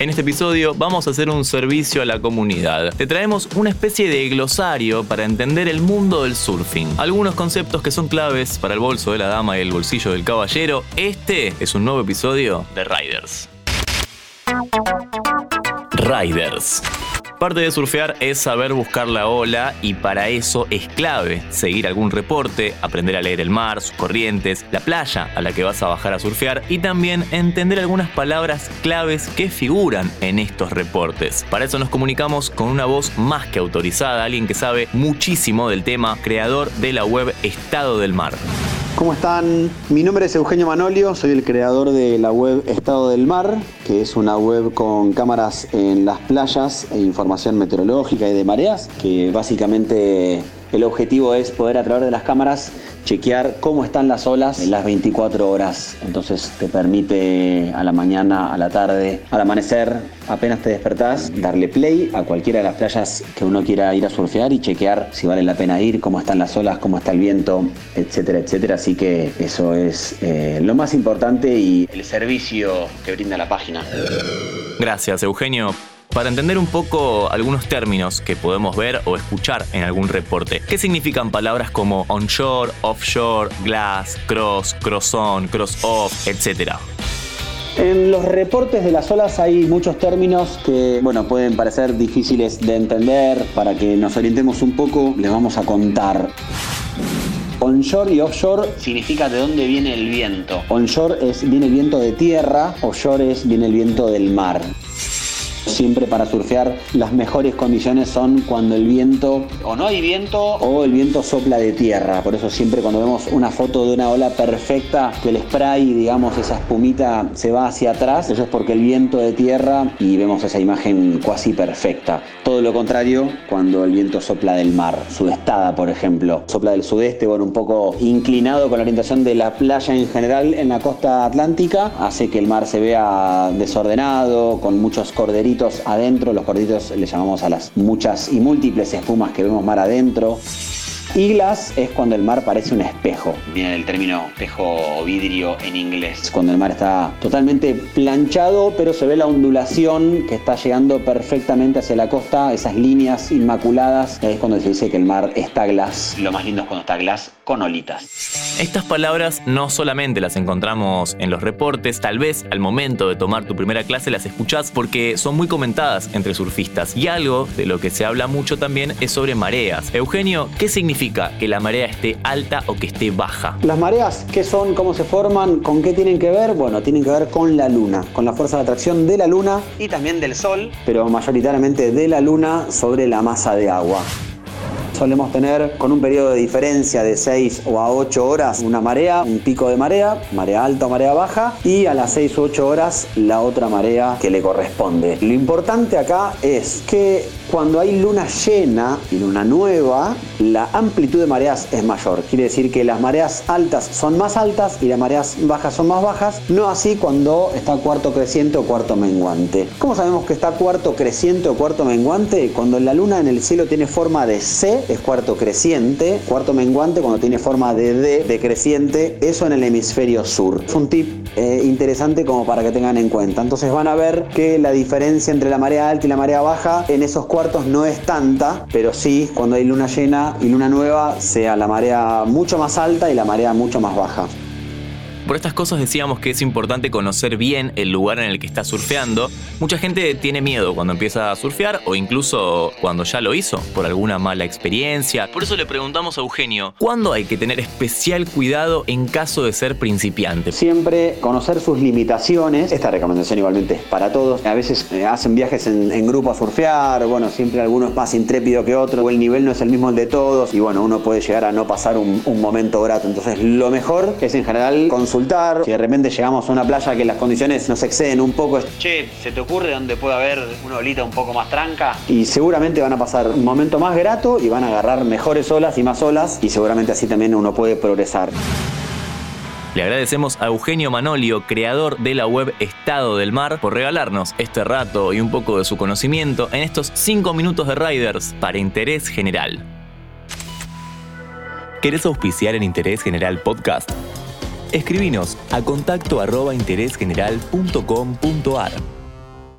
En este episodio vamos a hacer un servicio a la comunidad. Te traemos una especie de glosario para entender el mundo del surfing. Algunos conceptos que son claves para el bolso de la dama y el bolsillo del caballero. Este es un nuevo episodio de Riders. Riders. Parte de surfear es saber buscar la ola y para eso es clave seguir algún reporte, aprender a leer el mar, sus corrientes, la playa a la que vas a bajar a surfear y también entender algunas palabras claves que figuran en estos reportes. Para eso nos comunicamos con una voz más que autorizada, alguien que sabe muchísimo del tema, creador de la web Estado del Mar. ¿Cómo están? Mi nombre es Eugenio Manolio, soy el creador de la web Estado del Mar, que es una web con cámaras en las playas e información meteorológica y de mareas, que básicamente el objetivo es poder a través de las cámaras chequear cómo están las olas en las 24 horas. Entonces te permite a la mañana, a la tarde, al amanecer, apenas te despertás, darle play a cualquiera de las playas que uno quiera ir a surfear y chequear si vale la pena ir, cómo están las olas, cómo está el viento, etcétera, etcétera. Así que eso es eh, lo más importante y el servicio que brinda la página. Gracias, Eugenio para entender un poco algunos términos que podemos ver o escuchar en algún reporte. ¿Qué significan palabras como onshore, offshore, glass, cross, cross on, cross off, etcétera? En los reportes de las olas hay muchos términos que, bueno, pueden parecer difíciles de entender. Para que nos orientemos un poco, les vamos a contar. Onshore y offshore significa de dónde viene el viento. Onshore es viene el viento de tierra, offshore es viene el viento del mar. Siempre para surfear las mejores condiciones son cuando el viento o no hay viento o el viento sopla de tierra. Por eso siempre cuando vemos una foto de una ola perfecta, que el spray, digamos, esa espumita se va hacia atrás, eso es porque el viento de tierra y vemos esa imagen casi perfecta. Todo lo contrario cuando el viento sopla del mar, sudestada por ejemplo, sopla del sudeste, bueno, un poco inclinado con la orientación de la playa en general en la costa atlántica, hace que el mar se vea desordenado, con muchos corderitos adentro, los gorditos le llamamos a las muchas y múltiples espumas que vemos mar adentro. Y glass es cuando el mar parece un espejo. Viene del término espejo o vidrio en inglés. Cuando el mar está totalmente planchado, pero se ve la ondulación que está llegando perfectamente hacia la costa, esas líneas inmaculadas. Es cuando se dice que el mar está glass. Lo más lindo es cuando está glass con olitas. Estas palabras no solamente las encontramos en los reportes, tal vez al momento de tomar tu primera clase las escuchás porque son muy comentadas entre surfistas. Y algo de lo que se habla mucho también es sobre mareas. Eugenio, ¿qué significa? Que la marea esté alta o que esté baja? Las mareas, ¿qué son? ¿Cómo se forman? ¿Con qué tienen que ver? Bueno, tienen que ver con la luna, con la fuerza de atracción de la luna y también del sol, pero mayoritariamente de la luna sobre la masa de agua solemos tener con un periodo de diferencia de 6 o a 8 horas una marea, un pico de marea, marea alta o marea baja, y a las 6 o 8 horas la otra marea que le corresponde. Lo importante acá es que cuando hay luna llena y luna nueva, la amplitud de mareas es mayor. Quiere decir que las mareas altas son más altas y las mareas bajas son más bajas. No así cuando está cuarto creciente o cuarto menguante. ¿Cómo sabemos que está cuarto creciente o cuarto menguante? Cuando la luna en el cielo tiene forma de C, es cuarto creciente. Cuarto menguante cuando tiene forma de D, de creciente. Eso en el hemisferio sur. Es un tip eh, interesante como para que tengan en cuenta. Entonces van a ver que la diferencia entre la marea alta y la marea baja en esos cuartos no es tanta, pero sí cuando hay luna llena y luna nueva sea la marea mucho más alta y la marea mucho más baja. Por estas cosas decíamos que es importante conocer bien el lugar en el que está surfeando. Mucha gente tiene miedo cuando empieza a surfear o incluso cuando ya lo hizo por alguna mala experiencia. Por eso le preguntamos a Eugenio, ¿cuándo hay que tener especial cuidado en caso de ser principiante? Siempre conocer sus limitaciones. Esta recomendación igualmente es para todos. A veces eh, hacen viajes en, grupo a surfear, bueno, siempre alguno es más intrépido que otro, o el nivel no es el mismo el de todos y bueno, uno puede llegar a no pasar un, un momento grato. Entonces lo mejor es en general consultar si de repente llegamos a una playa que las condiciones nos exceden un poco. Che, ¿se te ocurre donde puede haber una olita un poco más tranca? Y seguramente van a pasar un momento más grato y van a agarrar mejores olas y más olas y seguramente así también uno puede progresar. Le agradecemos a Eugenio Manolio, creador de la web Estado del Mar, por regalarnos este rato y un poco de su conocimiento en estos 5 minutos de Riders para Interés General. ¿Querés auspiciar en Interés General Podcast? Escribinos a contacto arroba interésgeneral.com.ar.